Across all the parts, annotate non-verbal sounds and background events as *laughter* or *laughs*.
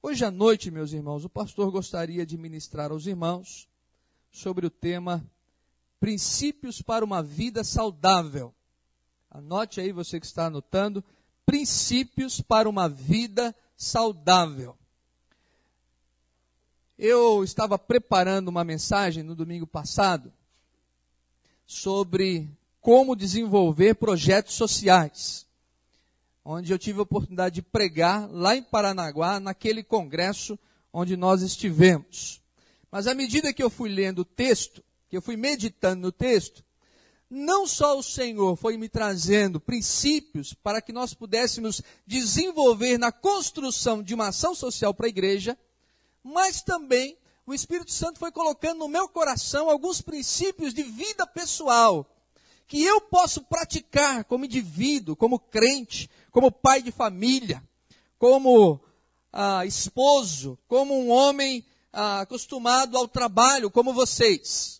Hoje à noite, meus irmãos, o pastor gostaria de ministrar aos irmãos sobre o tema Princípios para uma vida saudável. Anote aí, você que está anotando, princípios para uma vida saudável. Eu estava preparando uma mensagem no domingo passado sobre como desenvolver projetos sociais, onde eu tive a oportunidade de pregar lá em Paranaguá, naquele congresso onde nós estivemos. Mas à medida que eu fui lendo o texto, que eu fui meditando no texto, não só o Senhor foi me trazendo princípios para que nós pudéssemos desenvolver na construção de uma ação social para a igreja, mas também o Espírito Santo foi colocando no meu coração alguns princípios de vida pessoal que eu posso praticar como indivíduo, como crente, como pai de família, como ah, esposo, como um homem ah, acostumado ao trabalho, como vocês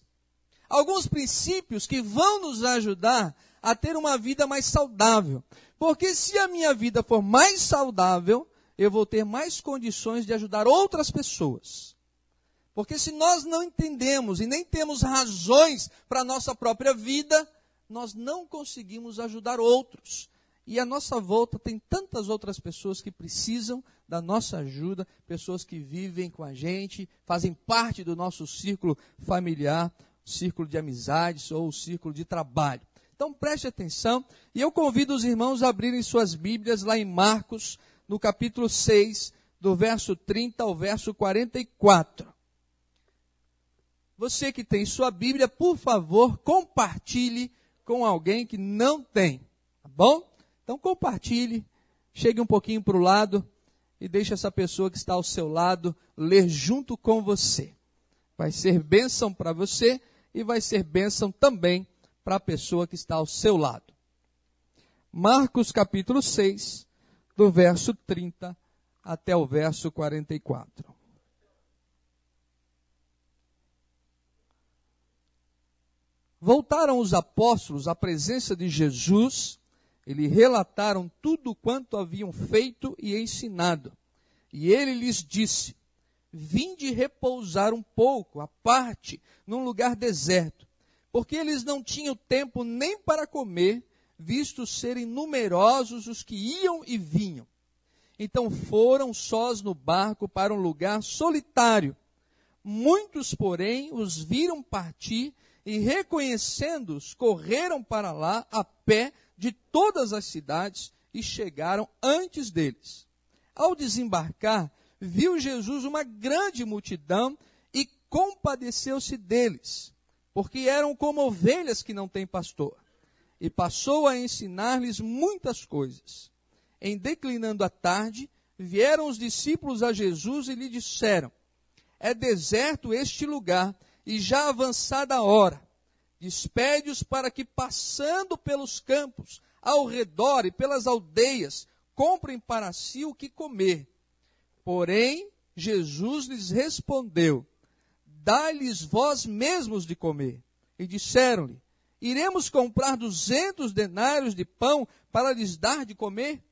alguns princípios que vão nos ajudar a ter uma vida mais saudável. Porque se a minha vida for mais saudável, eu vou ter mais condições de ajudar outras pessoas. Porque se nós não entendemos e nem temos razões para a nossa própria vida, nós não conseguimos ajudar outros. E a nossa volta tem tantas outras pessoas que precisam da nossa ajuda, pessoas que vivem com a gente, fazem parte do nosso círculo familiar círculo de amizades ou círculo de trabalho. Então preste atenção e eu convido os irmãos a abrirem suas Bíblias lá em Marcos, no capítulo 6, do verso 30 ao verso 44. Você que tem sua Bíblia, por favor, compartilhe com alguém que não tem, tá bom? Então compartilhe, chegue um pouquinho para o lado e deixe essa pessoa que está ao seu lado ler junto com você. Vai ser bênção para você e vai ser bênção também para a pessoa que está ao seu lado. Marcos capítulo 6, do verso 30 até o verso 44. Voltaram os apóstolos à presença de Jesus, e lhe relataram tudo quanto haviam feito e ensinado. E ele lhes disse: Vinde repousar um pouco, à parte, num lugar deserto, porque eles não tinham tempo nem para comer, visto serem numerosos os que iam e vinham. Então foram sós no barco para um lugar solitário. Muitos, porém, os viram partir e, reconhecendo-os, correram para lá a pé de todas as cidades e chegaram antes deles. Ao desembarcar, viu Jesus uma grande multidão e compadeceu-se deles, porque eram como ovelhas que não têm pastor. E passou a ensinar-lhes muitas coisas. Em declinando a tarde, vieram os discípulos a Jesus e lhe disseram: É deserto este lugar, e já avançada a hora. Despede-os para que, passando pelos campos, ao redor e pelas aldeias, comprem para si o que comer. Porém, Jesus lhes respondeu: Dai-lhes vós mesmos de comer. E disseram-lhe: Iremos comprar duzentos denários de pão para lhes dar de comer?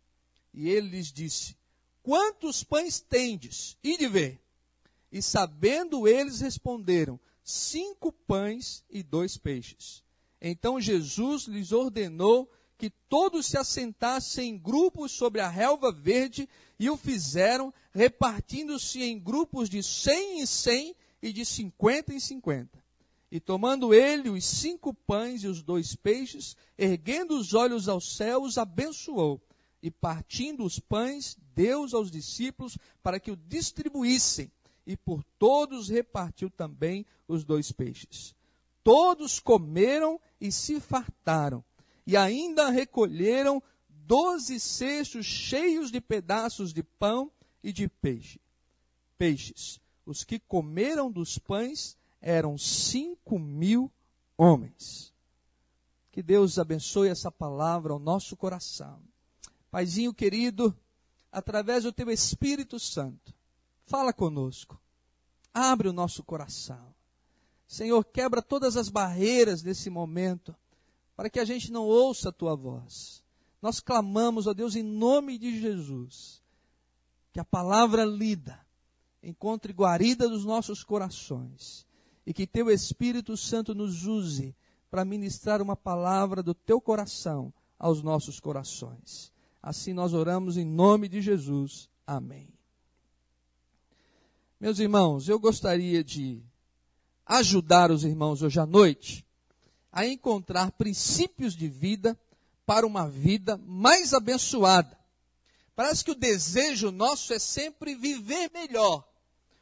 E ele lhes disse: Quantos pães tendes? E de ver. E sabendo eles, responderam: Cinco pães e dois peixes. Então Jesus lhes ordenou que todos se assentassem em grupos sobre a relva verde, e o fizeram, repartindo-se em grupos de cem em cem e de cinquenta em cinquenta. E tomando ele os cinco pães e os dois peixes, erguendo os olhos aos céus, abençoou. E partindo os pães, deu aos discípulos para que o distribuíssem. E por todos repartiu também os dois peixes. Todos comeram e se fartaram e ainda recolheram doze cestos cheios de pedaços de pão e de peixe. Peixes. Os que comeram dos pães eram cinco mil homens. Que Deus abençoe essa palavra ao nosso coração. Paizinho querido, através do teu Espírito Santo, fala conosco. Abre o nosso coração. Senhor, quebra todas as barreiras nesse momento para que a gente não ouça a tua voz. Nós clamamos, ó Deus, em nome de Jesus, que a palavra lida encontre guarida dos nossos corações e que teu Espírito Santo nos use para ministrar uma palavra do teu coração aos nossos corações. Assim nós oramos em nome de Jesus. Amém. Meus irmãos, eu gostaria de ajudar os irmãos hoje à noite a encontrar princípios de vida para uma vida mais abençoada. Parece que o desejo nosso é sempre viver melhor.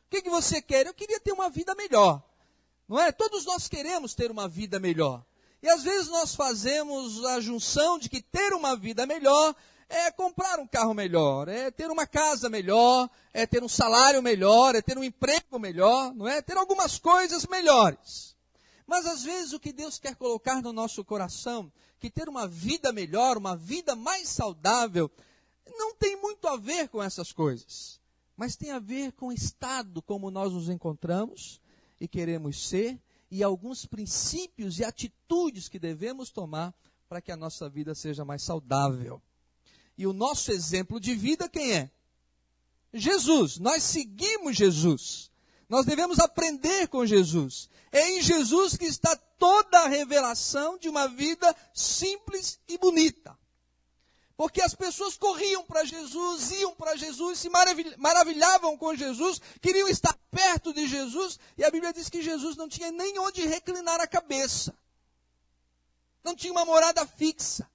O que, que você quer? Eu queria ter uma vida melhor. Não é? Todos nós queremos ter uma vida melhor. E às vezes nós fazemos a junção de que ter uma vida melhor é comprar um carro melhor, é ter uma casa melhor, é ter um salário melhor, é ter um emprego melhor, não é? Ter algumas coisas melhores. Mas às vezes o que Deus quer colocar no nosso coração, que ter uma vida melhor, uma vida mais saudável, não tem muito a ver com essas coisas, mas tem a ver com o estado como nós nos encontramos e queremos ser e alguns princípios e atitudes que devemos tomar para que a nossa vida seja mais saudável. E o nosso exemplo de vida quem é? Jesus. Nós seguimos Jesus. Nós devemos aprender com Jesus. É em Jesus que está toda a revelação de uma vida simples e bonita. Porque as pessoas corriam para Jesus, iam para Jesus, se maravilhavam com Jesus, queriam estar perto de Jesus, e a Bíblia diz que Jesus não tinha nem onde reclinar a cabeça. Não tinha uma morada fixa.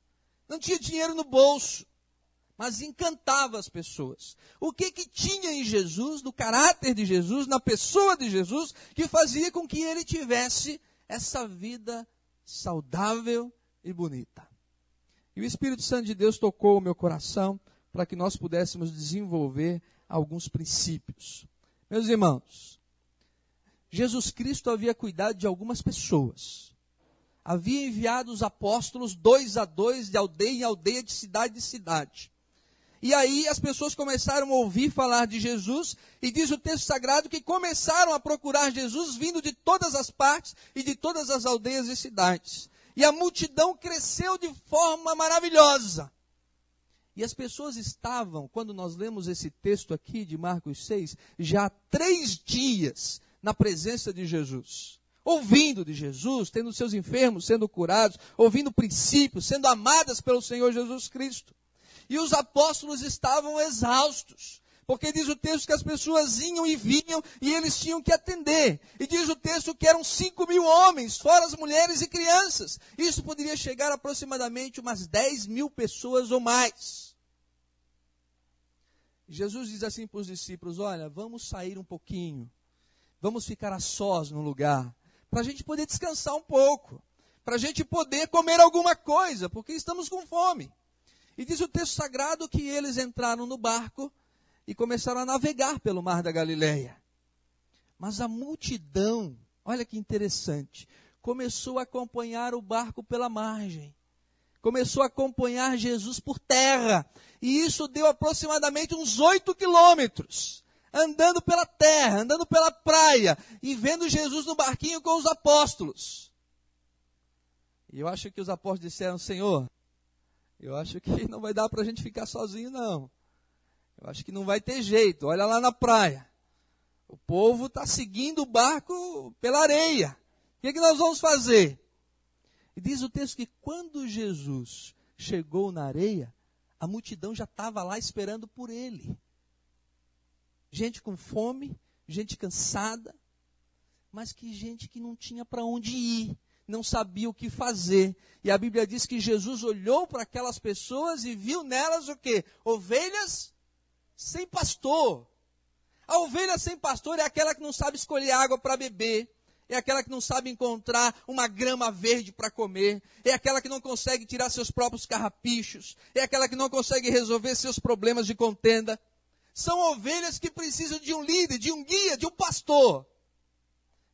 Não tinha dinheiro no bolso. Mas encantava as pessoas. O que que tinha em Jesus, no caráter de Jesus, na pessoa de Jesus, que fazia com que ele tivesse essa vida saudável e bonita? E o Espírito Santo de Deus tocou o meu coração para que nós pudéssemos desenvolver alguns princípios. Meus irmãos, Jesus Cristo havia cuidado de algumas pessoas. Havia enviado os apóstolos dois a dois, de aldeia em aldeia, de cidade em cidade. E aí as pessoas começaram a ouvir falar de Jesus, e diz o texto sagrado que começaram a procurar Jesus vindo de todas as partes e de todas as aldeias e cidades e a multidão cresceu de forma maravilhosa. E as pessoas estavam, quando nós lemos esse texto aqui de Marcos 6, já há três dias na presença de Jesus. Ouvindo de Jesus, tendo seus enfermos sendo curados, ouvindo princípios, sendo amadas pelo Senhor Jesus Cristo. E os apóstolos estavam exaustos. Porque diz o texto que as pessoas iam e vinham e eles tinham que atender. E diz o texto que eram cinco mil homens, fora as mulheres e crianças. Isso poderia chegar a aproximadamente umas 10 mil pessoas ou mais. Jesus diz assim para os discípulos: Olha, vamos sair um pouquinho, vamos ficar a sós no lugar, para a gente poder descansar um pouco, para a gente poder comer alguma coisa, porque estamos com fome. E diz o texto sagrado que eles entraram no barco e começaram a navegar pelo mar da Galileia. Mas a multidão, olha que interessante, começou a acompanhar o barco pela margem. Começou a acompanhar Jesus por terra. E isso deu aproximadamente uns oito quilômetros. Andando pela terra, andando pela praia. E vendo Jesus no barquinho com os apóstolos. E eu acho que os apóstolos disseram: Senhor, eu acho que *laughs* não vai dar para a gente ficar sozinho, não. Eu acho que não vai ter jeito. Olha lá na praia. O povo está seguindo o barco pela areia. O que, é que nós vamos fazer? E diz o texto que quando Jesus chegou na areia, a multidão já estava lá esperando por ele. Gente com fome, gente cansada, mas que gente que não tinha para onde ir, não sabia o que fazer. E a Bíblia diz que Jesus olhou para aquelas pessoas e viu nelas o quê? Ovelhas sem pastor. A ovelha sem pastor é aquela que não sabe escolher água para beber. É aquela que não sabe encontrar uma grama verde para comer. É aquela que não consegue tirar seus próprios carrapichos. É aquela que não consegue resolver seus problemas de contenda. São ovelhas que precisam de um líder, de um guia, de um pastor.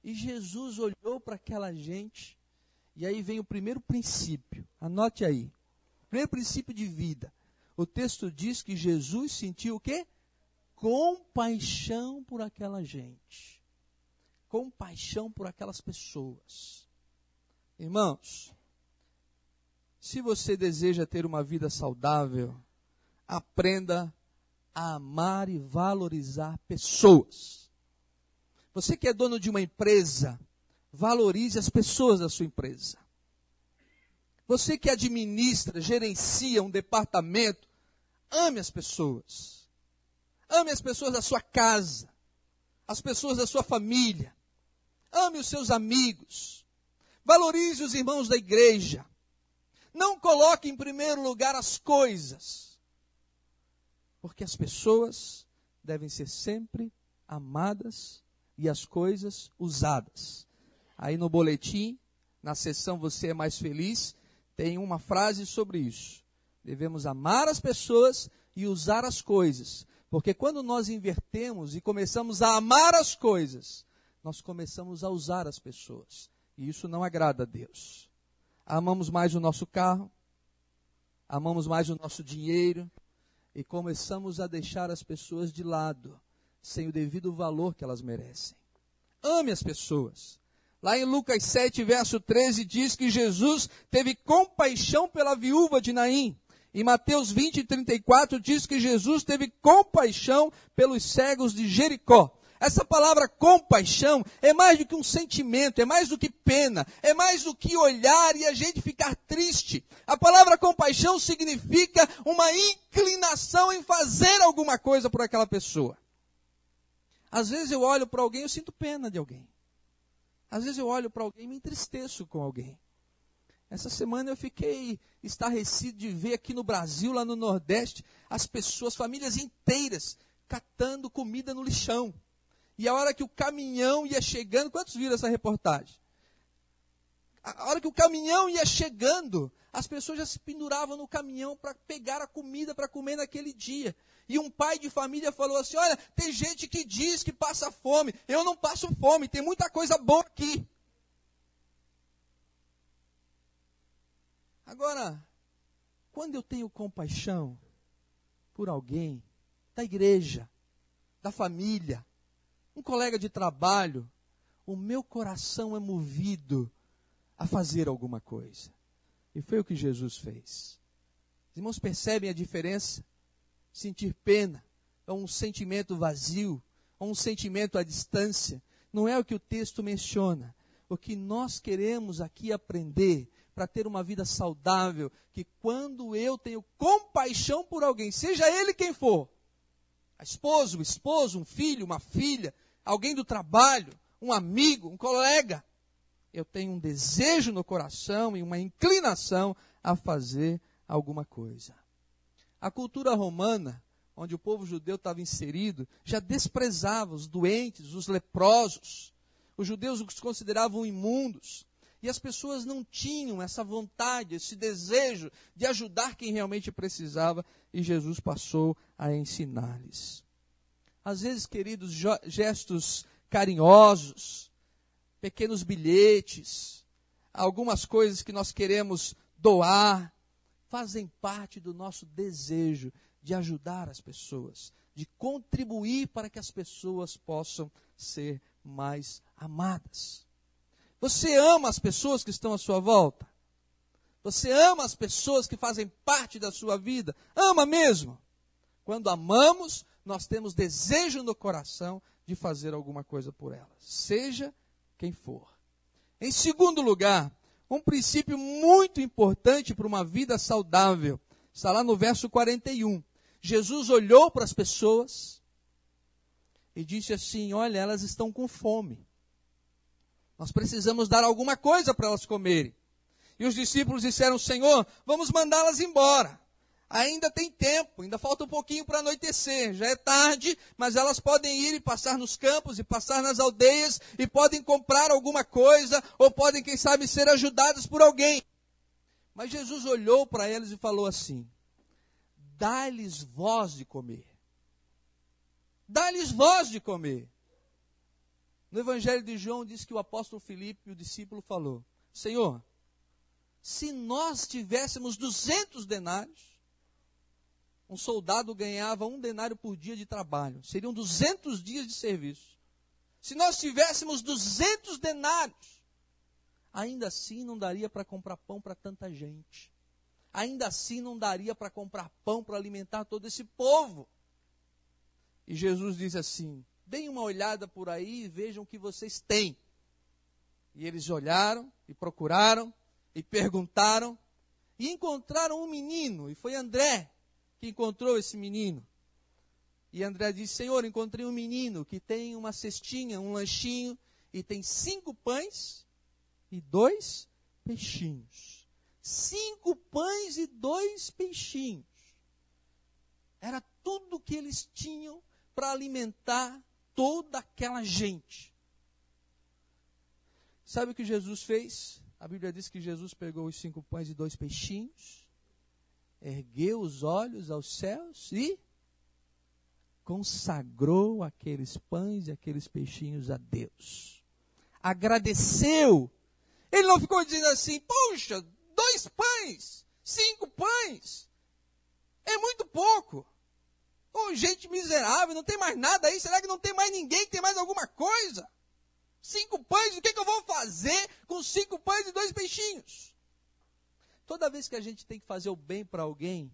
E Jesus olhou para aquela gente. E aí vem o primeiro princípio. Anote aí. Primeiro princípio de vida o texto diz que Jesus sentiu o quê? Compaixão por aquela gente. Compaixão por aquelas pessoas. Irmãos, se você deseja ter uma vida saudável, aprenda a amar e valorizar pessoas. Você que é dono de uma empresa, valorize as pessoas da sua empresa. Você que administra, gerencia um departamento, ame as pessoas. Ame as pessoas da sua casa, as pessoas da sua família. Ame os seus amigos. Valorize os irmãos da igreja. Não coloque em primeiro lugar as coisas. Porque as pessoas devem ser sempre amadas e as coisas usadas. Aí no boletim, na sessão Você é Mais Feliz, tem uma frase sobre isso. Devemos amar as pessoas e usar as coisas. Porque quando nós invertemos e começamos a amar as coisas, nós começamos a usar as pessoas. E isso não agrada a Deus amamos mais o nosso carro, amamos mais o nosso dinheiro e começamos a deixar as pessoas de lado, sem o devido valor que elas merecem. Ame as pessoas. Lá em Lucas 7, verso 13, diz que Jesus teve compaixão pela viúva de Naim. Em Mateus 20, 34, diz que Jesus teve compaixão pelos cegos de Jericó. Essa palavra compaixão é mais do que um sentimento, é mais do que pena, é mais do que olhar e a gente ficar triste. A palavra compaixão significa uma inclinação em fazer alguma coisa por aquela pessoa. Às vezes eu olho para alguém e sinto pena de alguém. Às vezes eu olho para alguém e me entristeço com alguém. Essa semana eu fiquei estarrecido de ver aqui no Brasil, lá no Nordeste, as pessoas, famílias inteiras, catando comida no lixão. E a hora que o caminhão ia chegando, quantos viram essa reportagem? A hora que o caminhão ia chegando, as pessoas já se penduravam no caminhão para pegar a comida para comer naquele dia. E um pai de família falou assim: Olha, tem gente que diz que passa fome. Eu não passo fome, tem muita coisa boa aqui. Agora, quando eu tenho compaixão por alguém, da igreja, da família, um colega de trabalho, o meu coração é movido a fazer alguma coisa. E foi o que Jesus fez. Os irmãos percebem a diferença? Sentir pena é um sentimento vazio, ou um sentimento à distância. Não é o que o texto menciona. O que nós queremos aqui aprender para ter uma vida saudável, que quando eu tenho compaixão por alguém, seja ele quem for, a esposa, o esposo, um filho, uma filha, alguém do trabalho, um amigo, um colega. Eu tenho um desejo no coração e uma inclinação a fazer alguma coisa. A cultura romana, onde o povo judeu estava inserido, já desprezava os doentes, os leprosos. Os judeus os consideravam imundos. E as pessoas não tinham essa vontade, esse desejo de ajudar quem realmente precisava, e Jesus passou a ensinar-lhes. Às vezes, queridos, gestos carinhosos, pequenos bilhetes, algumas coisas que nós queremos doar, fazem parte do nosso desejo de ajudar as pessoas, de contribuir para que as pessoas possam ser mais amadas. Você ama as pessoas que estão à sua volta? Você ama as pessoas que fazem parte da sua vida? Ama mesmo? Quando amamos, nós temos desejo no coração de fazer alguma coisa por elas, seja quem for. Em segundo lugar, um princípio muito importante para uma vida saudável, está lá no verso 41. Jesus olhou para as pessoas e disse assim: Olha, elas estão com fome. Nós precisamos dar alguma coisa para elas comerem. E os discípulos disseram: Senhor, vamos mandá-las embora ainda tem tempo, ainda falta um pouquinho para anoitecer. Já é tarde, mas elas podem ir e passar nos campos e passar nas aldeias e podem comprar alguma coisa ou podem, quem sabe, ser ajudadas por alguém. Mas Jesus olhou para eles e falou assim: Dá-lhes voz de comer. Dá-lhes voz de comer. No Evangelho de João diz que o apóstolo Filipe, o discípulo, falou: Senhor, se nós tivéssemos duzentos denários, um soldado ganhava um denário por dia de trabalho. Seriam 200 dias de serviço. Se nós tivéssemos 200 denários, ainda assim não daria para comprar pão para tanta gente. Ainda assim não daria para comprar pão para alimentar todo esse povo. E Jesus disse assim: Deem uma olhada por aí e vejam o que vocês têm. E eles olharam e procuraram e perguntaram e encontraram um menino, e foi André que encontrou esse menino. E André disse: Senhor, encontrei um menino que tem uma cestinha, um lanchinho, e tem cinco pães e dois peixinhos. Cinco pães e dois peixinhos. Era tudo que eles tinham para alimentar toda aquela gente. Sabe o que Jesus fez? A Bíblia diz que Jesus pegou os cinco pães e dois peixinhos, ergueu os olhos aos céus e consagrou aqueles pães e aqueles peixinhos a Deus. Agradeceu. Ele não ficou dizendo assim: Poxa, dois pães, cinco pães, é muito pouco. Oh, gente miserável, não tem mais nada aí. Será que não tem mais ninguém que tem mais alguma coisa? Cinco pães, o que, que eu vou fazer com cinco pães e dois peixinhos? Toda vez que a gente tem que fazer o bem para alguém,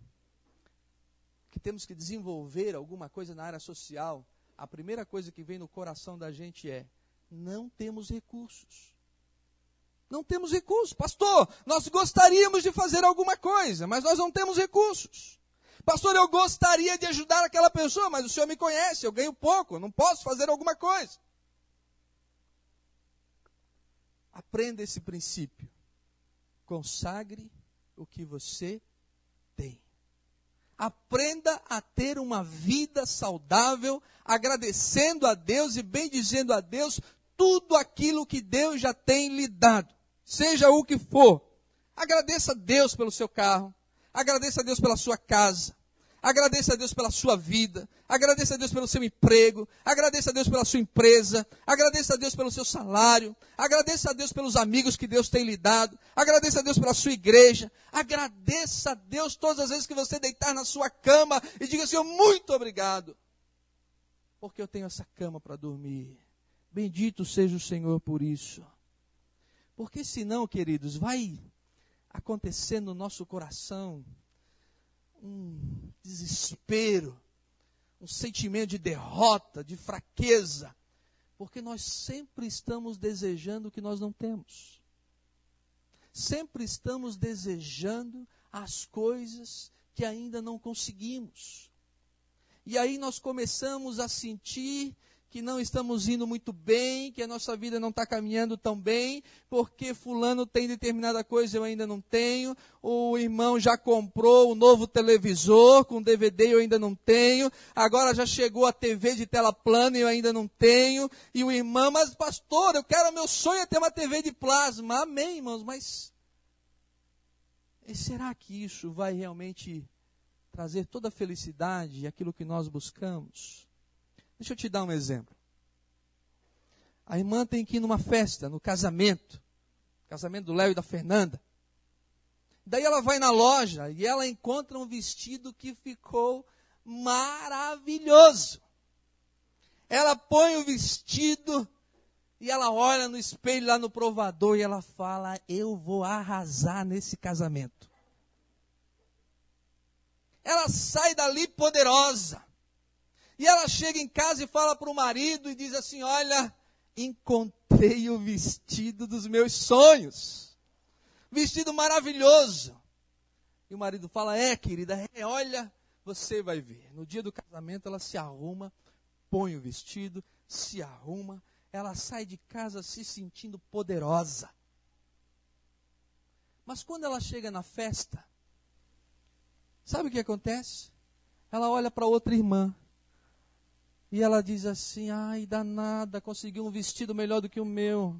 que temos que desenvolver alguma coisa na área social, a primeira coisa que vem no coração da gente é: não temos recursos. Não temos recursos. Pastor, nós gostaríamos de fazer alguma coisa, mas nós não temos recursos. Pastor, eu gostaria de ajudar aquela pessoa, mas o senhor me conhece, eu ganho pouco, não posso fazer alguma coisa. Aprenda esse princípio. Consagre o que você tem. Aprenda a ter uma vida saudável, agradecendo a Deus e bendizendo a Deus tudo aquilo que Deus já tem lhe dado, seja o que for. Agradeça a Deus pelo seu carro, agradeça a Deus pela sua casa, Agradeça a Deus pela sua vida. Agradeça a Deus pelo seu emprego. Agradeça a Deus pela sua empresa. Agradeça a Deus pelo seu salário. Agradeça a Deus pelos amigos que Deus tem lhe dado. Agradeça a Deus pela sua igreja. Agradeça a Deus todas as vezes que você deitar na sua cama e diga Senhor, muito obrigado. Porque eu tenho essa cama para dormir. Bendito seja o Senhor por isso. Porque senão, queridos, vai acontecer no nosso coração um desespero, um sentimento de derrota, de fraqueza, porque nós sempre estamos desejando o que nós não temos. Sempre estamos desejando as coisas que ainda não conseguimos. E aí nós começamos a sentir que não estamos indo muito bem, que a nossa vida não está caminhando tão bem, porque fulano tem determinada coisa eu ainda não tenho, o irmão já comprou o um novo televisor com DVD eu ainda não tenho, agora já chegou a TV de tela plana e eu ainda não tenho, e o irmão, mas pastor, eu quero, meu sonho é ter uma TV de plasma, amém irmãos, mas será que isso vai realmente trazer toda a felicidade e aquilo que nós buscamos? Deixa eu te dar um exemplo. A irmã tem que ir numa festa, no casamento. Casamento do Léo e da Fernanda. Daí ela vai na loja e ela encontra um vestido que ficou maravilhoso. Ela põe o vestido e ela olha no espelho lá no provador e ela fala: Eu vou arrasar nesse casamento. Ela sai dali poderosa. E ela chega em casa e fala para o marido e diz assim: Olha, encontrei o vestido dos meus sonhos. Vestido maravilhoso. E o marido fala: É, querida, é, olha, você vai ver. No dia do casamento ela se arruma, põe o vestido, se arruma, ela sai de casa se sentindo poderosa. Mas quando ela chega na festa, sabe o que acontece? Ela olha para outra irmã e ela diz assim: ai, danada, conseguiu um vestido melhor do que o meu.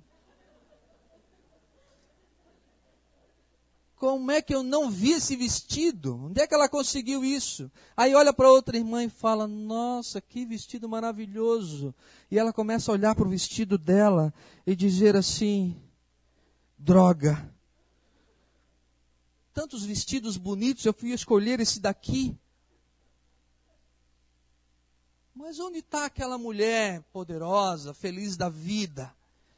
Como é que eu não vi esse vestido? Onde é que ela conseguiu isso? Aí olha para outra irmã e fala: Nossa, que vestido maravilhoso. E ela começa a olhar para o vestido dela e dizer assim: Droga. Tantos vestidos bonitos, eu fui escolher esse daqui. Mas onde está aquela mulher poderosa, feliz da vida,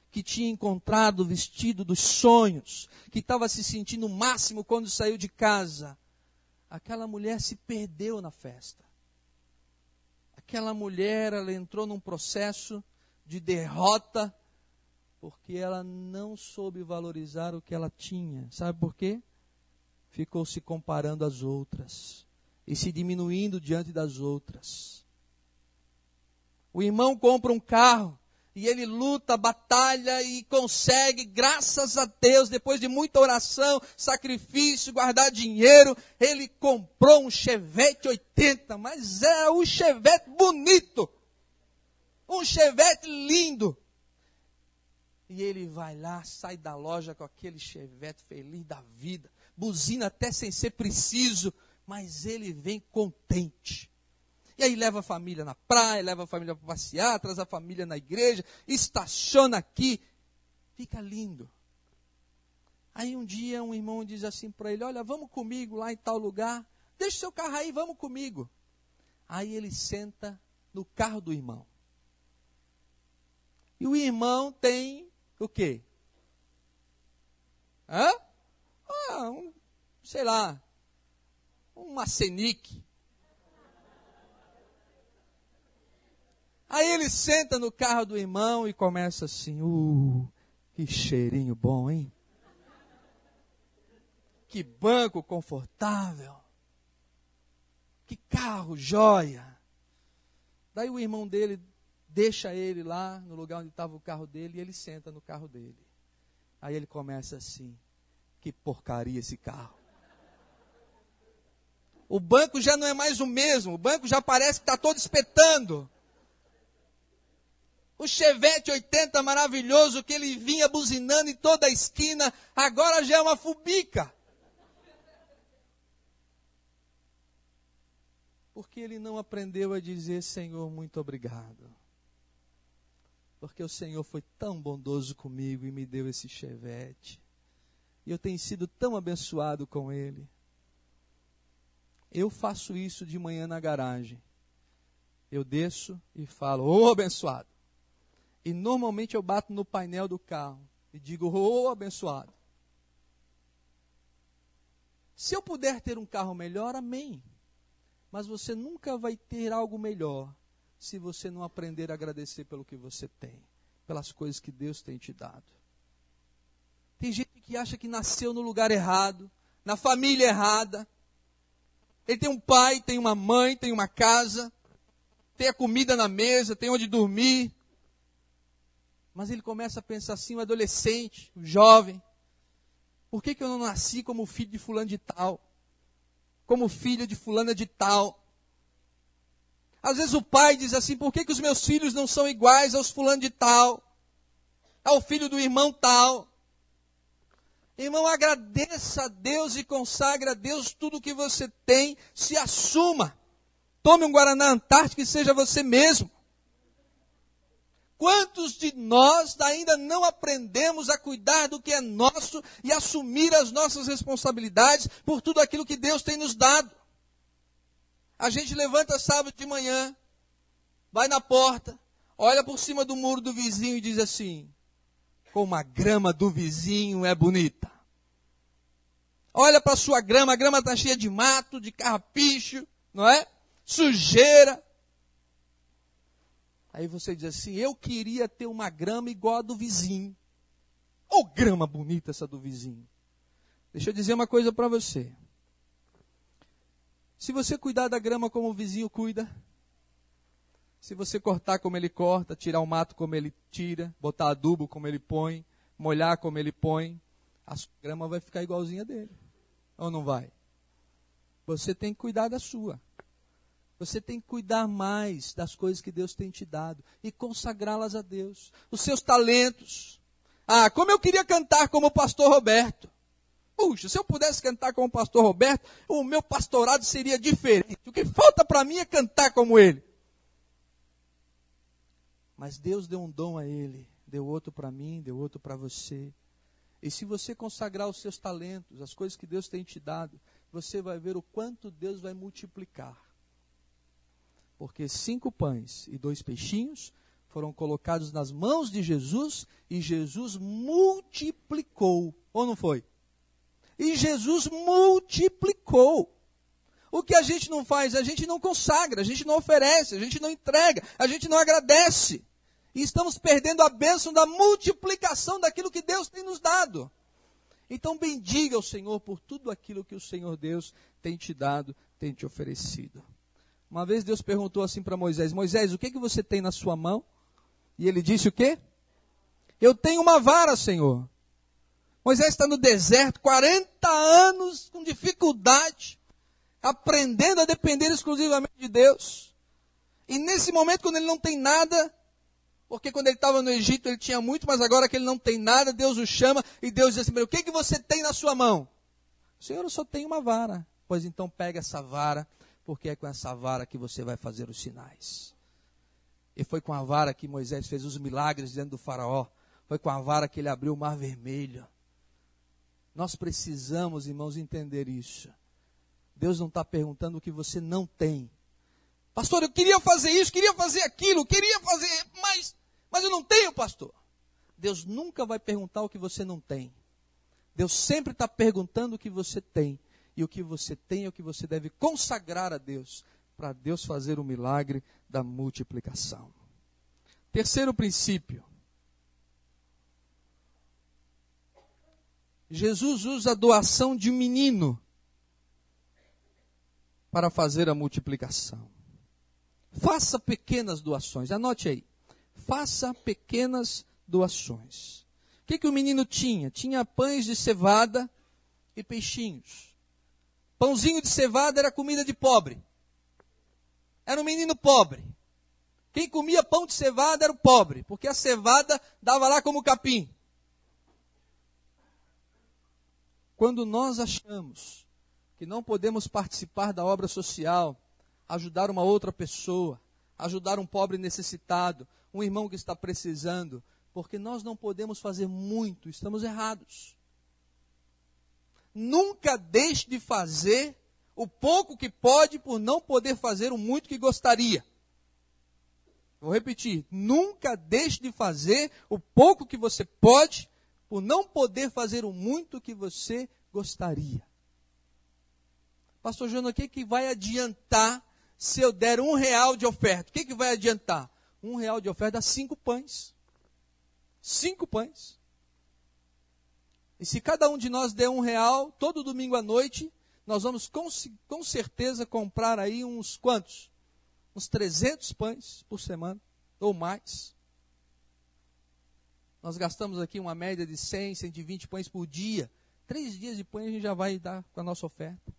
que tinha encontrado o vestido dos sonhos, que estava se sentindo o máximo quando saiu de casa? Aquela mulher se perdeu na festa. Aquela mulher, ela entrou num processo de derrota porque ela não soube valorizar o que ela tinha. Sabe por quê? Ficou se comparando às outras e se diminuindo diante das outras. O irmão compra um carro e ele luta, batalha e consegue, graças a Deus, depois de muita oração, sacrifício, guardar dinheiro, ele comprou um Chevette 80, mas era um Chevette bonito, um Chevette lindo. E ele vai lá, sai da loja com aquele Chevette feliz da vida, buzina até sem ser preciso, mas ele vem contente. E aí leva a família na praia, leva a família para passear, traz a família na igreja, estaciona aqui. Fica lindo. Aí um dia um irmão diz assim para ele: Olha, vamos comigo lá em tal lugar. Deixa o seu carro aí, vamos comigo. Aí ele senta no carro do irmão. E o irmão tem o quê? Hã? Ah, um, sei lá, um Macenic. Aí ele senta no carro do irmão e começa assim: Uh, que cheirinho bom, hein? Que banco confortável. Que carro joia. Daí o irmão dele deixa ele lá no lugar onde estava o carro dele e ele senta no carro dele. Aí ele começa assim: Que porcaria esse carro. O banco já não é mais o mesmo, o banco já parece que está todo espetando. O Chevette 80 maravilhoso que ele vinha buzinando em toda a esquina, agora já é uma fubica. Porque ele não aprendeu a dizer Senhor, muito obrigado. Porque o Senhor foi tão bondoso comigo e me deu esse Chevette. E eu tenho sido tão abençoado com ele. Eu faço isso de manhã na garagem. Eu desço e falo, ô oh, abençoado. E normalmente eu bato no painel do carro e digo, ô oh, abençoado. Se eu puder ter um carro melhor, amém. Mas você nunca vai ter algo melhor se você não aprender a agradecer pelo que você tem, pelas coisas que Deus tem te dado. Tem gente que acha que nasceu no lugar errado, na família errada. Ele tem um pai, tem uma mãe, tem uma casa, tem a comida na mesa, tem onde dormir, mas ele começa a pensar assim, um adolescente, um jovem, por que, que eu não nasci como filho de fulano de tal? Como filho de fulana de tal? Às vezes o pai diz assim, por que, que os meus filhos não são iguais aos fulano de tal? Ao filho do irmão tal? Irmão, agradeça a Deus e consagre a Deus tudo que você tem, se assuma. Tome um Guaraná Antártico e seja você mesmo. Quantos de nós ainda não aprendemos a cuidar do que é nosso e assumir as nossas responsabilidades por tudo aquilo que Deus tem nos dado? A gente levanta sábado de manhã, vai na porta, olha por cima do muro do vizinho e diz assim: como a grama do vizinho é bonita. Olha para a sua grama, a grama está cheia de mato, de carrapicho, não é? Sujeira. Aí você diz assim: eu queria ter uma grama igual a do vizinho. Ô oh, grama bonita essa do vizinho. Deixa eu dizer uma coisa para você. Se você cuidar da grama como o vizinho cuida, se você cortar como ele corta, tirar o mato como ele tira, botar adubo como ele põe, molhar como ele põe, a sua grama vai ficar igualzinha dele. Ou não vai? Você tem que cuidar da sua. Você tem que cuidar mais das coisas que Deus tem te dado e consagrá-las a Deus. Os seus talentos. Ah, como eu queria cantar como o pastor Roberto. Puxa, se eu pudesse cantar como o pastor Roberto, o meu pastorado seria diferente. O que falta para mim é cantar como ele. Mas Deus deu um dom a ele, deu outro para mim, deu outro para você. E se você consagrar os seus talentos, as coisas que Deus tem te dado, você vai ver o quanto Deus vai multiplicar. Porque cinco pães e dois peixinhos foram colocados nas mãos de Jesus e Jesus multiplicou. Ou não foi? E Jesus multiplicou. O que a gente não faz? A gente não consagra, a gente não oferece, a gente não entrega, a gente não agradece. E estamos perdendo a bênção da multiplicação daquilo que Deus tem nos dado. Então bendiga o Senhor por tudo aquilo que o Senhor Deus tem te dado, tem te oferecido. Uma vez Deus perguntou assim para Moisés: Moisés, o que, que você tem na sua mão? E ele disse o quê? Eu tenho uma vara, Senhor. Moisés está no deserto, 40 anos com dificuldade, aprendendo a depender exclusivamente de Deus. E nesse momento, quando ele não tem nada, porque quando ele estava no Egito ele tinha muito, mas agora que ele não tem nada, Deus o chama e Deus diz assim: O que, que você tem na sua mão? Senhor, eu só tenho uma vara. Pois então pega essa vara, porque é com essa vara que você vai fazer os sinais. E foi com a vara que Moisés fez os milagres diante do Faraó. Foi com a vara que ele abriu o mar vermelho. Nós precisamos, irmãos, entender isso. Deus não está perguntando o que você não tem. Pastor, eu queria fazer isso, queria fazer aquilo, queria fazer, mas mas eu não tenho, pastor. Deus nunca vai perguntar o que você não tem. Deus sempre está perguntando o que você tem. E o que você tem é o que você deve consagrar a Deus, para Deus fazer o milagre da multiplicação. Terceiro princípio. Jesus usa a doação de um menino para fazer a multiplicação. Faça pequenas doações, anote aí faça pequenas doações. O que, que o menino tinha? Tinha pães de cevada e peixinhos. Pãozinho de cevada era comida de pobre. Era um menino pobre. Quem comia pão de cevada era o pobre, porque a cevada dava lá como capim. Quando nós achamos que não podemos participar da obra social, ajudar uma outra pessoa, ajudar um pobre necessitado, um irmão que está precisando, porque nós não podemos fazer muito, estamos errados. Nunca deixe de fazer o pouco que pode por não poder fazer o muito que gostaria. Vou repetir, nunca deixe de fazer o pouco que você pode por não poder fazer o muito que você gostaria. Pastor Jonas, o que, que vai adiantar se eu der um real de oferta? O que, que vai adiantar? um real de oferta dá cinco pães. Cinco pães. E se cada um de nós der um real, todo domingo à noite, nós vamos com, com certeza comprar aí uns quantos? Uns 300 pães por semana, ou mais. Nós gastamos aqui uma média de 100, 120 pães por dia. Três dias de pães a gente já vai dar com a nossa oferta.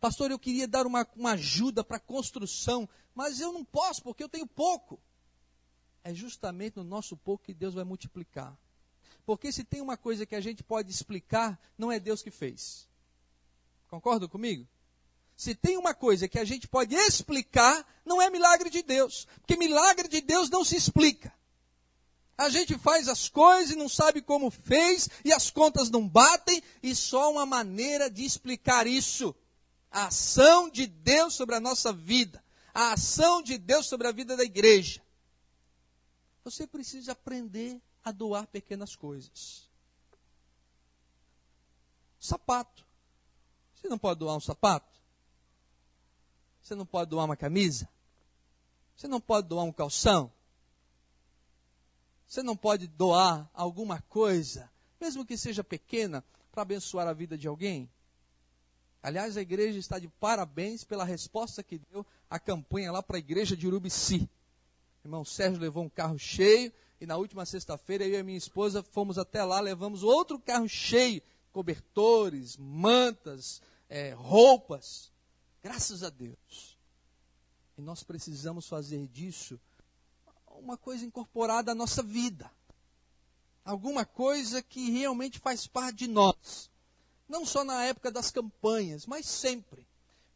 Pastor, eu queria dar uma, uma ajuda para a construção, mas eu não posso porque eu tenho pouco. É justamente no nosso pouco que Deus vai multiplicar. Porque se tem uma coisa que a gente pode explicar, não é Deus que fez. Concordam comigo? Se tem uma coisa que a gente pode explicar, não é milagre de Deus. Porque milagre de Deus não se explica. A gente faz as coisas e não sabe como fez, e as contas não batem, e só uma maneira de explicar isso a ação de Deus sobre a nossa vida, a ação de Deus sobre a vida da igreja. Você precisa aprender a doar pequenas coisas. Sapato. Você não pode doar um sapato? Você não pode doar uma camisa? Você não pode doar um calção? Você não pode doar alguma coisa, mesmo que seja pequena, para abençoar a vida de alguém? Aliás, a igreja está de parabéns pela resposta que deu a campanha lá para a igreja de Urubici. O irmão Sérgio levou um carro cheio e na última sexta-feira eu e minha esposa fomos até lá, levamos outro carro cheio, cobertores, mantas, é, roupas. Graças a Deus. E nós precisamos fazer disso uma coisa incorporada à nossa vida. Alguma coisa que realmente faz parte de nós. Não só na época das campanhas, mas sempre.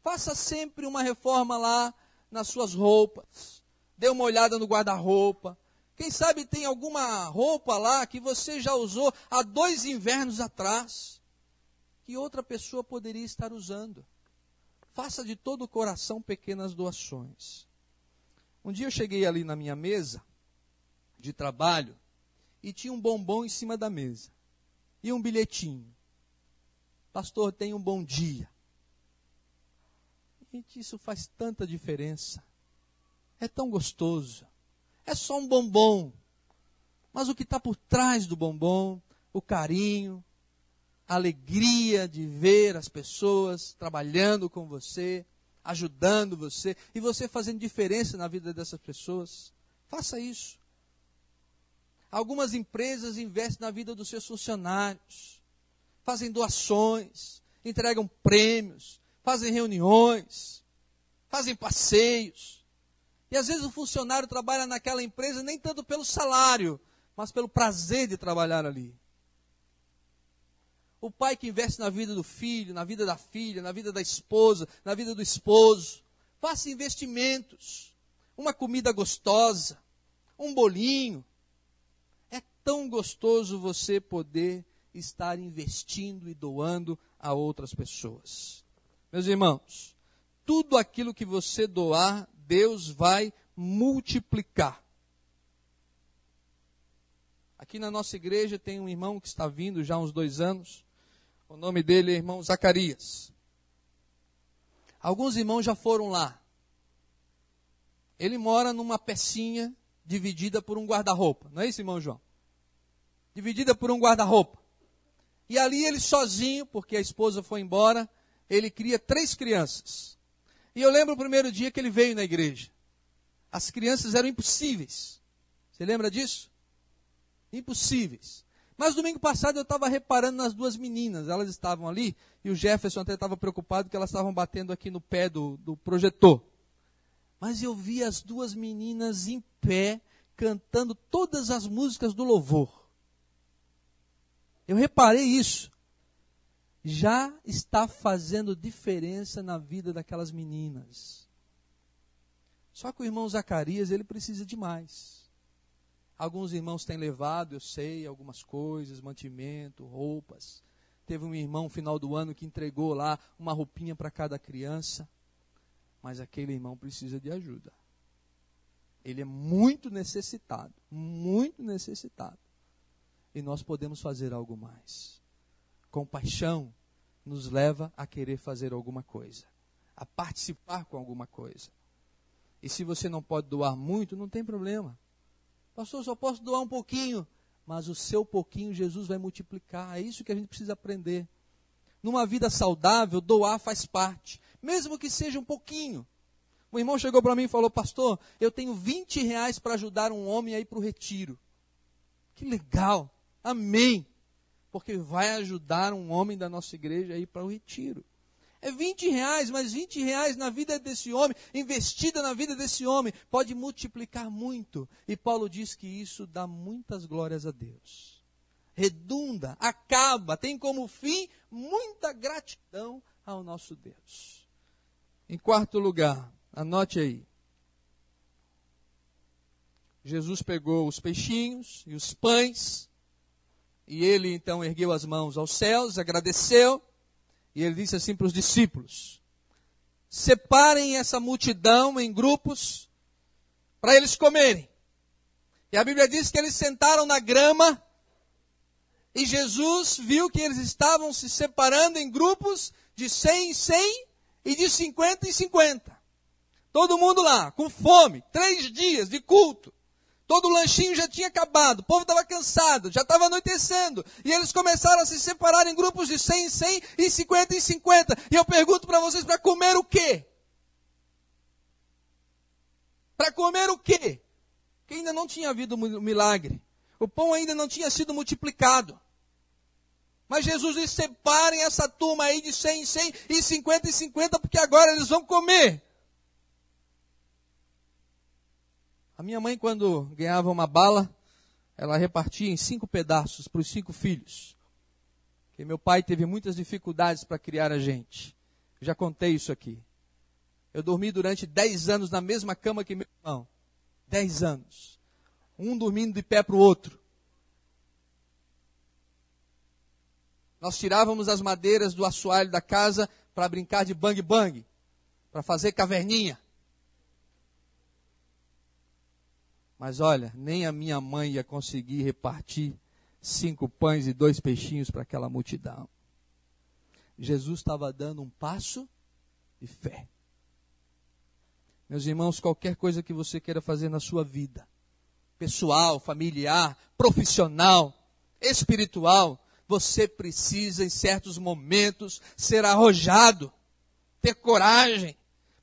Faça sempre uma reforma lá nas suas roupas. Dê uma olhada no guarda-roupa. Quem sabe tem alguma roupa lá que você já usou há dois invernos atrás, que outra pessoa poderia estar usando. Faça de todo o coração pequenas doações. Um dia eu cheguei ali na minha mesa de trabalho e tinha um bombom em cima da mesa e um bilhetinho. Pastor, tenha um bom dia. Gente, isso faz tanta diferença. É tão gostoso. É só um bombom. Mas o que está por trás do bombom, o carinho, a alegria de ver as pessoas trabalhando com você, ajudando você, e você fazendo diferença na vida dessas pessoas. Faça isso. Algumas empresas investem na vida dos seus funcionários, fazem doações, entregam prêmios, fazem reuniões, fazem passeios. E às vezes o funcionário trabalha naquela empresa nem tanto pelo salário, mas pelo prazer de trabalhar ali. O pai que investe na vida do filho, na vida da filha, na vida da esposa, na vida do esposo. Faça investimentos. Uma comida gostosa, um bolinho, tão gostoso você poder estar investindo e doando a outras pessoas. Meus irmãos, tudo aquilo que você doar, Deus vai multiplicar. Aqui na nossa igreja tem um irmão que está vindo já há uns dois anos. O nome dele é irmão Zacarias. Alguns irmãos já foram lá. Ele mora numa pecinha dividida por um guarda-roupa. Não é isso, irmão João? dividida por um guarda-roupa. E ali ele sozinho, porque a esposa foi embora, ele cria três crianças. E eu lembro o primeiro dia que ele veio na igreja. As crianças eram impossíveis. Você lembra disso? Impossíveis. Mas domingo passado eu estava reparando nas duas meninas. Elas estavam ali e o Jefferson até estava preocupado que elas estavam batendo aqui no pé do, do projetor. Mas eu vi as duas meninas em pé, cantando todas as músicas do louvor. Eu reparei isso. Já está fazendo diferença na vida daquelas meninas. Só que o irmão Zacarias, ele precisa de mais. Alguns irmãos têm levado, eu sei, algumas coisas, mantimento, roupas. Teve um irmão no final do ano que entregou lá uma roupinha para cada criança. Mas aquele irmão precisa de ajuda. Ele é muito necessitado, muito necessitado e nós podemos fazer algo mais. Compaixão nos leva a querer fazer alguma coisa, a participar com alguma coisa. E se você não pode doar muito, não tem problema. Pastor, só posso doar um pouquinho, mas o seu pouquinho Jesus vai multiplicar. É isso que a gente precisa aprender. Numa vida saudável, doar faz parte, mesmo que seja um pouquinho. Um irmão chegou para mim e falou: Pastor, eu tenho 20 reais para ajudar um homem a ir para o retiro. Que legal! Amém. Porque vai ajudar um homem da nossa igreja a ir para o retiro. É 20 reais, mas 20 reais na vida desse homem, investida na vida desse homem, pode multiplicar muito. E Paulo diz que isso dá muitas glórias a Deus. Redunda, acaba, tem como fim muita gratidão ao nosso Deus. Em quarto lugar, anote aí. Jesus pegou os peixinhos e os pães e ele então ergueu as mãos aos céus, agradeceu, e ele disse assim para os discípulos: Separem essa multidão em grupos para eles comerem. E a Bíblia diz que eles sentaram na grama e Jesus viu que eles estavam se separando em grupos de 100 em 100 e de 50 em 50. Todo mundo lá, com fome, três dias de culto. Todo o lanchinho já tinha acabado, o povo estava cansado, já estava anoitecendo. E eles começaram a se separar em grupos de 100 em 100 e 50 em 50. E eu pergunto para vocês, para comer o quê? Para comer o quê? Que ainda não tinha havido milagre. O pão ainda não tinha sido multiplicado. Mas Jesus disse: separem essa turma aí de 100 em 100 e 50 em 50, porque agora eles vão comer. A minha mãe, quando ganhava uma bala, ela repartia em cinco pedaços para os cinco filhos. Porque meu pai teve muitas dificuldades para criar a gente. Já contei isso aqui. Eu dormi durante dez anos na mesma cama que meu irmão. Dez anos. Um dormindo de pé para o outro. Nós tirávamos as madeiras do assoalho da casa para brincar de bang-bang, para fazer caverninha. Mas olha, nem a minha mãe ia conseguir repartir cinco pães e dois peixinhos para aquela multidão. Jesus estava dando um passo de fé. Meus irmãos, qualquer coisa que você queira fazer na sua vida, pessoal, familiar, profissional, espiritual, você precisa, em certos momentos, ser arrojado, ter coragem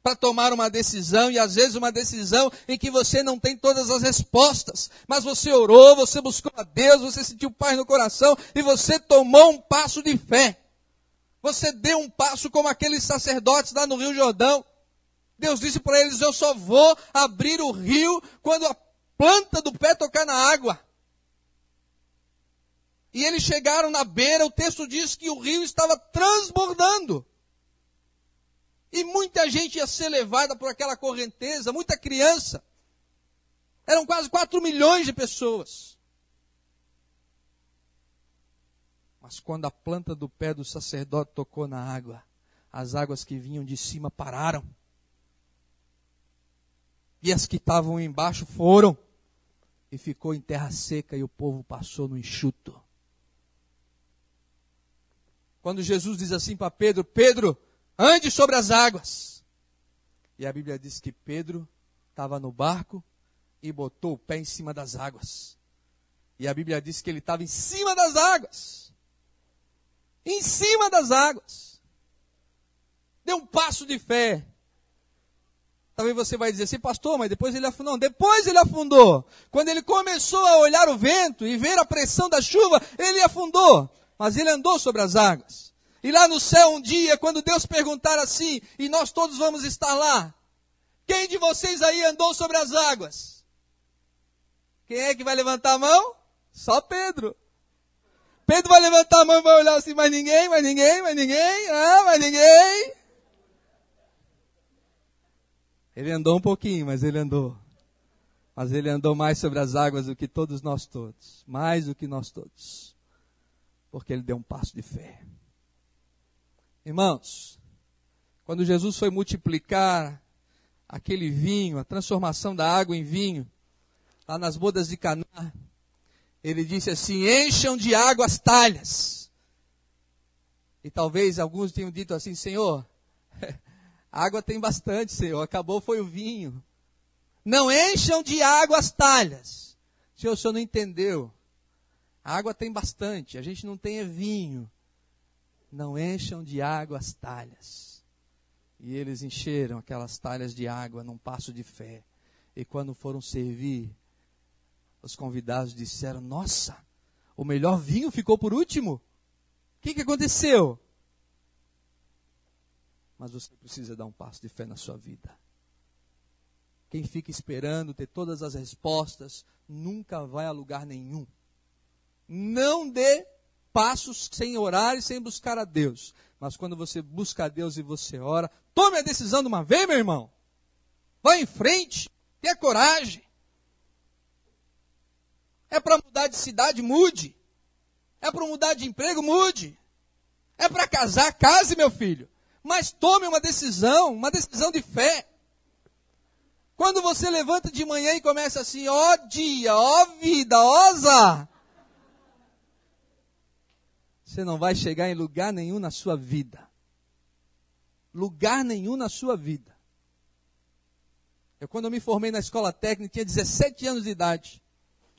para tomar uma decisão e às vezes uma decisão em que você não tem todas as respostas, mas você orou, você buscou a Deus, você sentiu paz no coração e você tomou um passo de fé. Você deu um passo como aqueles sacerdotes lá no Rio Jordão. Deus disse para eles: Eu só vou abrir o rio quando a planta do pé tocar na água. E eles chegaram na beira, o texto diz que o rio estava transbordando. E muita gente ia ser levada por aquela correnteza, muita criança. Eram quase 4 milhões de pessoas. Mas quando a planta do pé do sacerdote tocou na água, as águas que vinham de cima pararam. E as que estavam embaixo foram. E ficou em terra seca e o povo passou no enxuto. Quando Jesus diz assim para Pedro: Pedro, ande sobre as águas. E a Bíblia diz que Pedro estava no barco e botou o pé em cima das águas. E a Bíblia diz que ele estava em cima das águas. Em cima das águas. Deu um passo de fé. Talvez você vai dizer assim, pastor, mas depois ele afundou. Não, depois ele afundou. Quando ele começou a olhar o vento e ver a pressão da chuva, ele afundou. Mas ele andou sobre as águas. E lá no céu um dia, quando Deus perguntar assim, e nós todos vamos estar lá, quem de vocês aí andou sobre as águas? Quem é que vai levantar a mão? Só Pedro. Pedro vai levantar a mão e vai olhar assim, mas ninguém, mas ninguém, mas ninguém, ah, mas ninguém. Ele andou um pouquinho, mas ele andou. Mas ele andou mais sobre as águas do que todos nós todos. Mais do que nós todos. Porque ele deu um passo de fé. Irmãos, quando Jesus foi multiplicar aquele vinho, a transformação da água em vinho, lá nas bodas de Caná, ele disse assim: encham de água as talhas. E talvez alguns tenham dito assim: Senhor, *laughs* água tem bastante, Senhor, acabou foi o vinho. Não encham de água as talhas. Senhor, o senhor não entendeu. A água tem bastante, a gente não tem é vinho não encham de água as talhas. E eles encheram aquelas talhas de água num passo de fé. E quando foram servir, os convidados disseram: Nossa, o melhor vinho ficou por último. O que, que aconteceu? Mas você precisa dar um passo de fé na sua vida. Quem fica esperando ter todas as respostas nunca vai a lugar nenhum. Não dê passos sem orar e sem buscar a Deus. Mas quando você busca a Deus e você ora, tome a decisão de uma vez, meu irmão. Vá em frente, tenha coragem. É para mudar de cidade, mude. É para mudar de emprego, mude. É para casar, case, meu filho. Mas tome uma decisão, uma decisão de fé. Quando você levanta de manhã e começa assim, ó dia, ó vida, ó azar você não vai chegar em lugar nenhum na sua vida. Lugar nenhum na sua vida. Eu, quando eu me formei na escola técnica, tinha 17 anos de idade.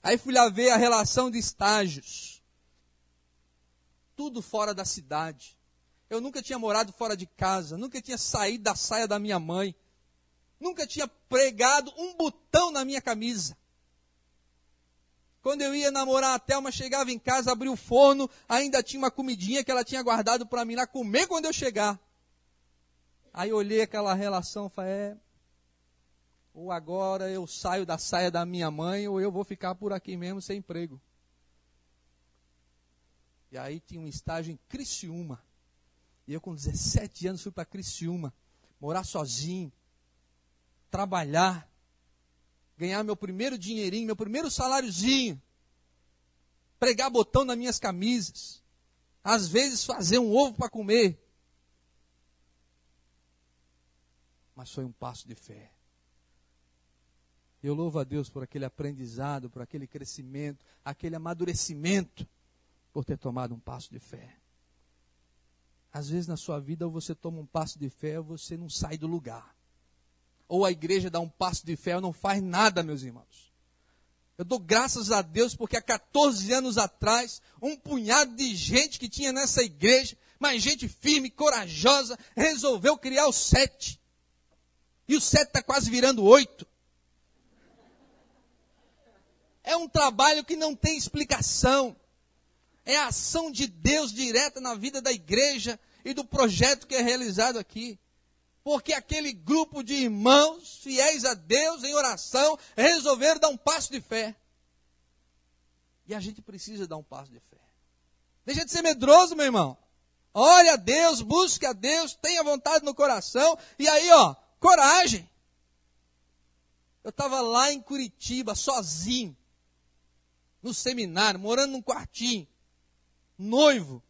Aí fui lá ver a relação de estágios. Tudo fora da cidade. Eu nunca tinha morado fora de casa, nunca tinha saído da saia da minha mãe, nunca tinha pregado um botão na minha camisa. Quando eu ia namorar a Thelma, chegava em casa, abria o forno, ainda tinha uma comidinha que ela tinha guardado para mim lá comer quando eu chegar. Aí eu olhei aquela relação e falei, é, ou agora eu saio da saia da minha mãe, ou eu vou ficar por aqui mesmo sem emprego. E aí tinha um estágio em Criciúma. E eu com 17 anos fui para Criciúma, morar sozinho, trabalhar ganhar meu primeiro dinheirinho, meu primeiro saláriozinho, pregar botão nas minhas camisas, às vezes fazer um ovo para comer. Mas foi um passo de fé. Eu louvo a Deus por aquele aprendizado, por aquele crescimento, aquele amadurecimento, por ter tomado um passo de fé. Às vezes na sua vida, ou você toma um passo de fé, ou você não sai do lugar ou a igreja dá um passo de fé ou não faz nada, meus irmãos. Eu dou graças a Deus porque há 14 anos atrás, um punhado de gente que tinha nessa igreja, mas gente firme, corajosa, resolveu criar o sete. E o sete está quase virando oito. É um trabalho que não tem explicação. É a ação de Deus direta na vida da igreja e do projeto que é realizado aqui. Porque aquele grupo de irmãos fiéis a Deus em oração resolveram dar um passo de fé. E a gente precisa dar um passo de fé. Deixa de ser medroso, meu irmão. Ore a Deus, busque a Deus, tenha vontade no coração. E aí, ó, coragem. Eu estava lá em Curitiba, sozinho, no seminário, morando num quartinho noivo.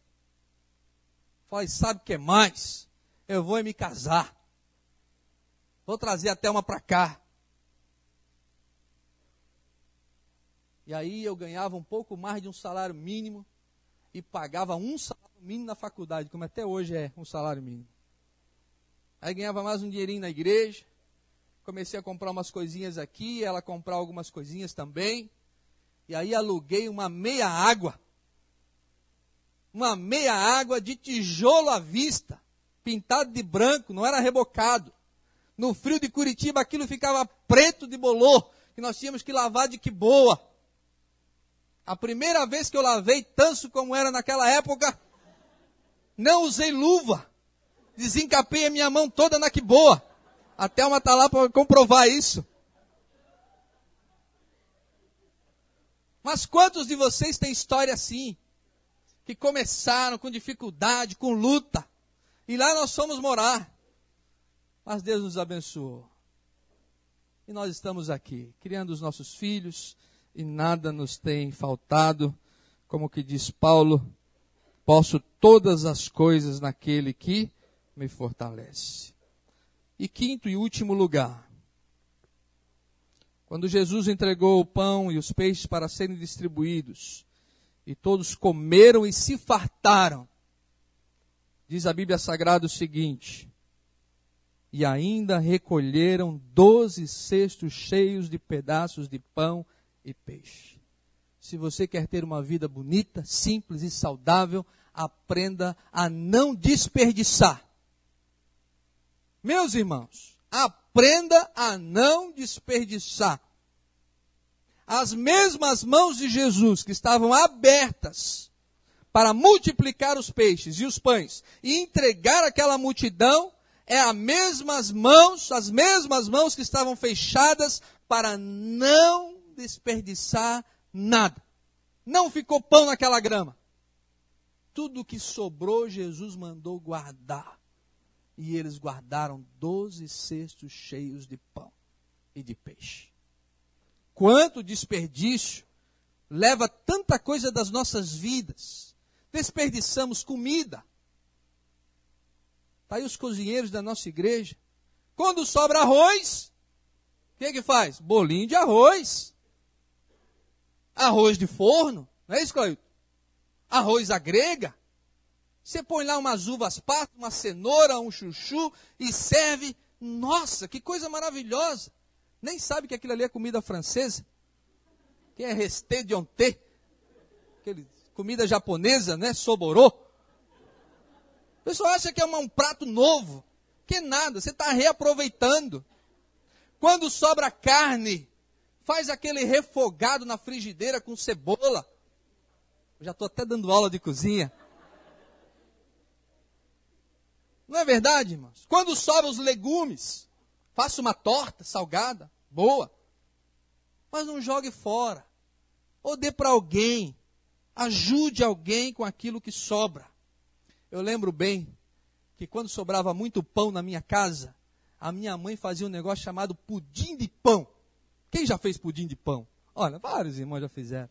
Falei, sabe o que mais? Eu vou me casar. Vou trazer até uma para cá. E aí eu ganhava um pouco mais de um salário mínimo e pagava um salário mínimo na faculdade, como até hoje é um salário mínimo. Aí ganhava mais um dinheirinho na igreja. Comecei a comprar umas coisinhas aqui, ela comprar algumas coisinhas também. E aí aluguei uma meia água uma meia água de tijolo à vista, pintado de branco, não era rebocado. No frio de Curitiba aquilo ficava preto de bolor, que nós tínhamos que lavar de que boa. A primeira vez que eu lavei tanso como era naquela época, não usei luva. Desencapei a minha mão toda na que boa. Até uma tá lá para comprovar isso. Mas quantos de vocês têm história assim? que começaram com dificuldade, com luta. E lá nós fomos morar. Mas Deus nos abençoou. E nós estamos aqui, criando os nossos filhos, e nada nos tem faltado. Como que diz Paulo, posso todas as coisas naquele que me fortalece. E quinto e último lugar, quando Jesus entregou o pão e os peixes para serem distribuídos, e todos comeram e se fartaram. Diz a Bíblia Sagrada o seguinte: E ainda recolheram doze cestos cheios de pedaços de pão e peixe. Se você quer ter uma vida bonita, simples e saudável, aprenda a não desperdiçar. Meus irmãos, aprenda a não desperdiçar as mesmas mãos de Jesus que estavam abertas para multiplicar os peixes e os pães e entregar aquela multidão, é as mesmas mãos, as mesmas mãos que estavam fechadas para não desperdiçar nada. Não ficou pão naquela grama. Tudo que sobrou, Jesus mandou guardar. E eles guardaram doze cestos cheios de pão e de peixe quanto desperdício leva tanta coisa das nossas vidas. Desperdiçamos comida. Está aí os cozinheiros da nossa igreja. Quando sobra arroz, o que, que faz? Bolinho de arroz. Arroz de forno, não é isso, Cláudio? Arroz à grega. Você põe lá umas uvas passas, uma cenoura, um chuchu e serve. Nossa, que coisa maravilhosa nem sabe que aquilo ali é comida francesa, que é resté de onté, aquele comida japonesa, né, soborô. O pessoal acha que é um prato novo, que nada, você está reaproveitando. Quando sobra carne, faz aquele refogado na frigideira com cebola. Eu já estou até dando aula de cozinha. Não é verdade, irmãos? Quando sobra os legumes, faça uma torta salgada boa. Mas não jogue fora. Ou dê para alguém. Ajude alguém com aquilo que sobra. Eu lembro bem que quando sobrava muito pão na minha casa, a minha mãe fazia um negócio chamado pudim de pão. Quem já fez pudim de pão? Olha, vários irmãos já fizeram.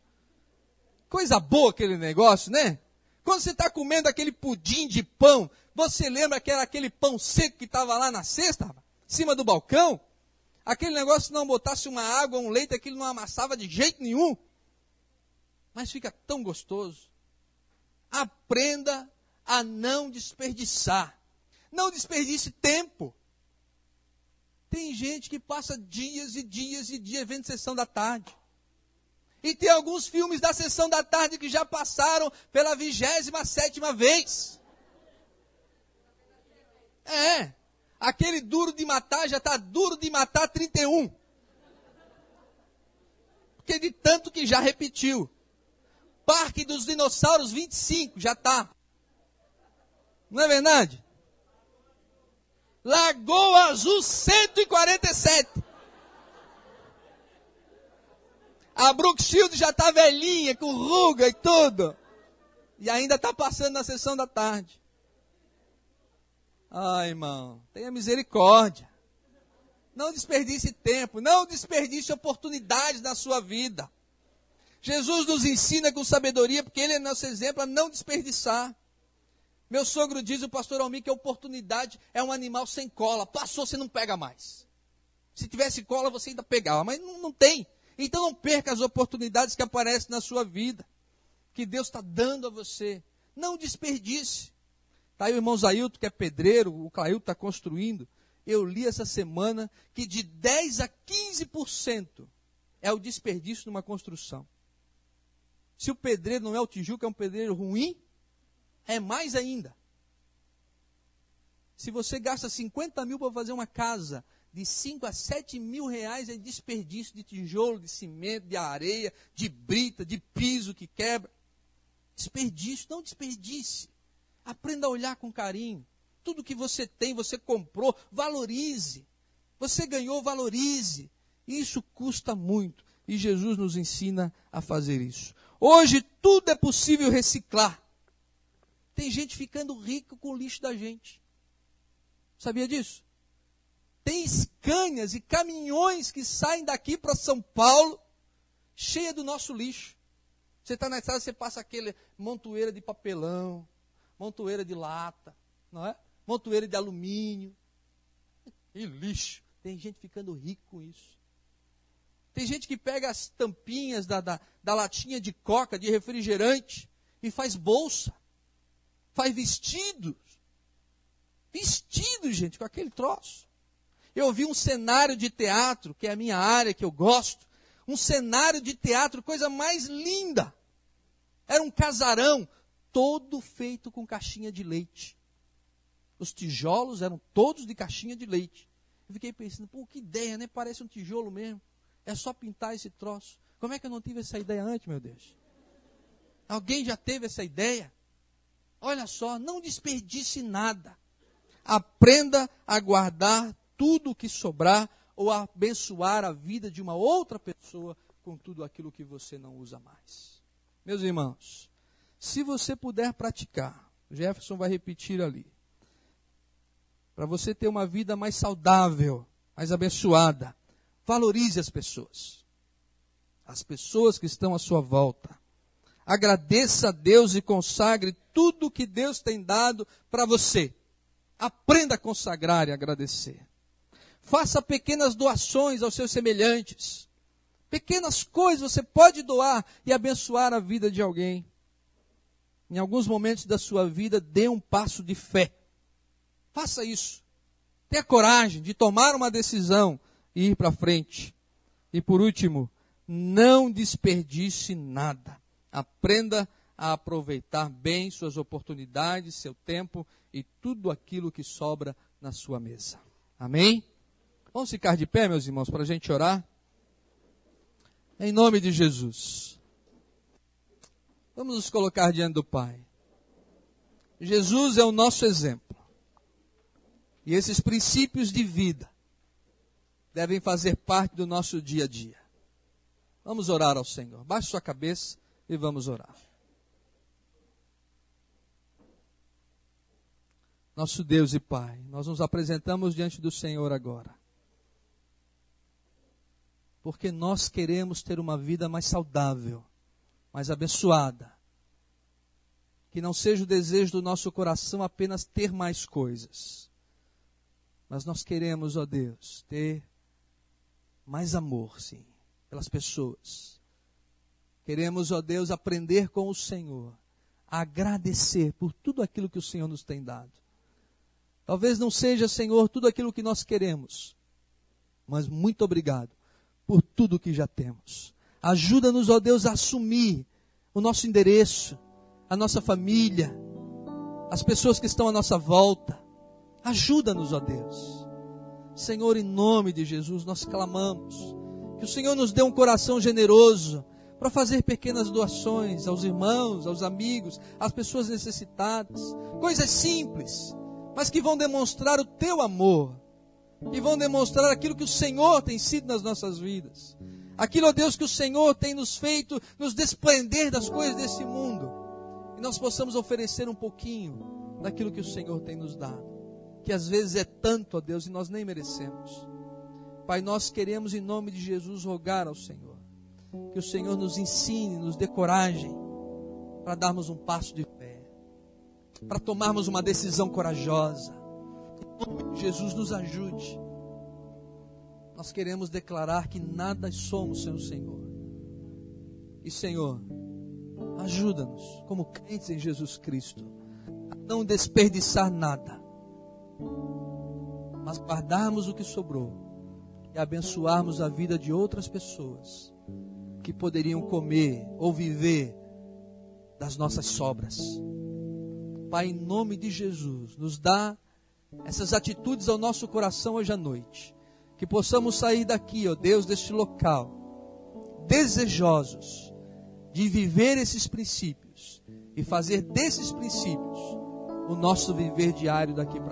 Coisa boa aquele negócio, né? Quando você está comendo aquele pudim de pão, você lembra que era aquele pão seco que estava lá na cesta, em cima do balcão? Aquele negócio não botasse uma água, um leite, aquilo não amassava de jeito nenhum. Mas fica tão gostoso. Aprenda a não desperdiçar. Não desperdice tempo. Tem gente que passa dias e dias e dias vendo sessão da tarde. E tem alguns filmes da sessão da tarde que já passaram pela vigésima sétima vez. É. Aquele duro de matar já está duro de matar 31. Porque de tanto que já repetiu. Parque dos Dinossauros 25 já está. Não é verdade? Lagoa Azul 147. A Brookshield já está velhinha, com ruga e tudo. E ainda está passando na sessão da tarde. Ai, irmão, tenha misericórdia. Não desperdice tempo, não desperdice oportunidades na sua vida. Jesus nos ensina com sabedoria, porque Ele é nosso exemplo a não desperdiçar. Meu sogro diz, o pastor Almir, que a oportunidade é um animal sem cola. Passou, você não pega mais. Se tivesse cola, você ainda pegava, mas não, não tem. Então não perca as oportunidades que aparecem na sua vida, que Deus está dando a você. Não desperdice. Está aí o irmão Zailton, que é pedreiro, o Clailton está construindo. Eu li essa semana que de 10 a 15% é o desperdício numa construção. Se o pedreiro não é o Tijuca, é um pedreiro ruim, é mais ainda. Se você gasta 50 mil para fazer uma casa de 5 a 7 mil reais, é desperdício de tijolo, de cimento, de areia, de brita, de piso que quebra. Desperdício, não desperdice. Aprenda a olhar com carinho. Tudo que você tem, você comprou, valorize. Você ganhou, valorize. Isso custa muito. E Jesus nos ensina a fazer isso. Hoje tudo é possível reciclar. Tem gente ficando rica com o lixo da gente. Sabia disso? Tem escânias e caminhões que saem daqui para São Paulo, cheia do nosso lixo. Você está na estrada, você passa aquele montoeira de papelão, montoeira de lata, não é? Montoeira de alumínio. E lixo. Tem gente ficando rico com isso. Tem gente que pega as tampinhas da, da, da latinha de coca, de refrigerante, e faz bolsa. Faz vestidos. Vestidos, gente, com aquele troço. Eu vi um cenário de teatro, que é a minha área, que eu gosto. Um cenário de teatro, coisa mais linda. Era um casarão, todo feito com caixinha de leite. Os tijolos eram todos de caixinha de leite. Eu fiquei pensando, pô, que ideia, né? Parece um tijolo mesmo. É só pintar esse troço. Como é que eu não tive essa ideia antes, meu Deus? Alguém já teve essa ideia? Olha só, não desperdice nada. Aprenda a guardar tudo o que sobrar ou a abençoar a vida de uma outra pessoa com tudo aquilo que você não usa mais. Meus irmãos, se você puder praticar, Jefferson vai repetir ali, para você ter uma vida mais saudável, mais abençoada, valorize as pessoas. As pessoas que estão à sua volta. Agradeça a Deus e consagre tudo que Deus tem dado para você. Aprenda a consagrar e agradecer. Faça pequenas doações aos seus semelhantes. Pequenas coisas você pode doar e abençoar a vida de alguém em alguns momentos da sua vida, dê um passo de fé. Faça isso. Tenha coragem de tomar uma decisão e ir para frente. E por último, não desperdice nada. Aprenda a aproveitar bem suas oportunidades, seu tempo e tudo aquilo que sobra na sua mesa. Amém? Vamos ficar de pé, meus irmãos, para a gente orar? Em nome de Jesus. Vamos nos colocar diante do Pai. Jesus é o nosso exemplo. E esses princípios de vida devem fazer parte do nosso dia a dia. Vamos orar ao Senhor. Baixe sua cabeça e vamos orar. Nosso Deus e Pai, nós nos apresentamos diante do Senhor agora. Porque nós queremos ter uma vida mais saudável mais abençoada. Que não seja o desejo do nosso coração apenas ter mais coisas. Mas nós queremos, ó Deus, ter mais amor, sim, pelas pessoas. Queremos, ó Deus, aprender com o Senhor, agradecer por tudo aquilo que o Senhor nos tem dado. Talvez não seja, Senhor, tudo aquilo que nós queremos, mas muito obrigado por tudo que já temos. Ajuda-nos, ó Deus, a assumir o nosso endereço, a nossa família, as pessoas que estão à nossa volta. Ajuda-nos, ó Deus. Senhor, em nome de Jesus, nós clamamos que o Senhor nos dê um coração generoso para fazer pequenas doações aos irmãos, aos amigos, às pessoas necessitadas. Coisas simples, mas que vão demonstrar o teu amor, e vão demonstrar aquilo que o Senhor tem sido nas nossas vidas. Aquilo, ó Deus, que o Senhor tem nos feito nos desprender das coisas desse mundo. E nós possamos oferecer um pouquinho daquilo que o Senhor tem nos dado. Que às vezes é tanto, ó Deus, e nós nem merecemos. Pai, nós queremos, em nome de Jesus, rogar ao Senhor. Que o Senhor nos ensine, nos dê coragem para darmos um passo de fé. Para tomarmos uma decisão corajosa. Jesus, nos ajude nós queremos declarar que nada somos sem o Senhor. E Senhor, ajuda-nos, como crentes em Jesus Cristo, a não desperdiçar nada, mas guardarmos o que sobrou e abençoarmos a vida de outras pessoas que poderiam comer ou viver das nossas sobras. Pai, em nome de Jesus, nos dá essas atitudes ao nosso coração hoje à noite que possamos sair daqui, ó Deus, deste local, desejosos de viver esses princípios e fazer desses princípios o nosso viver diário daqui para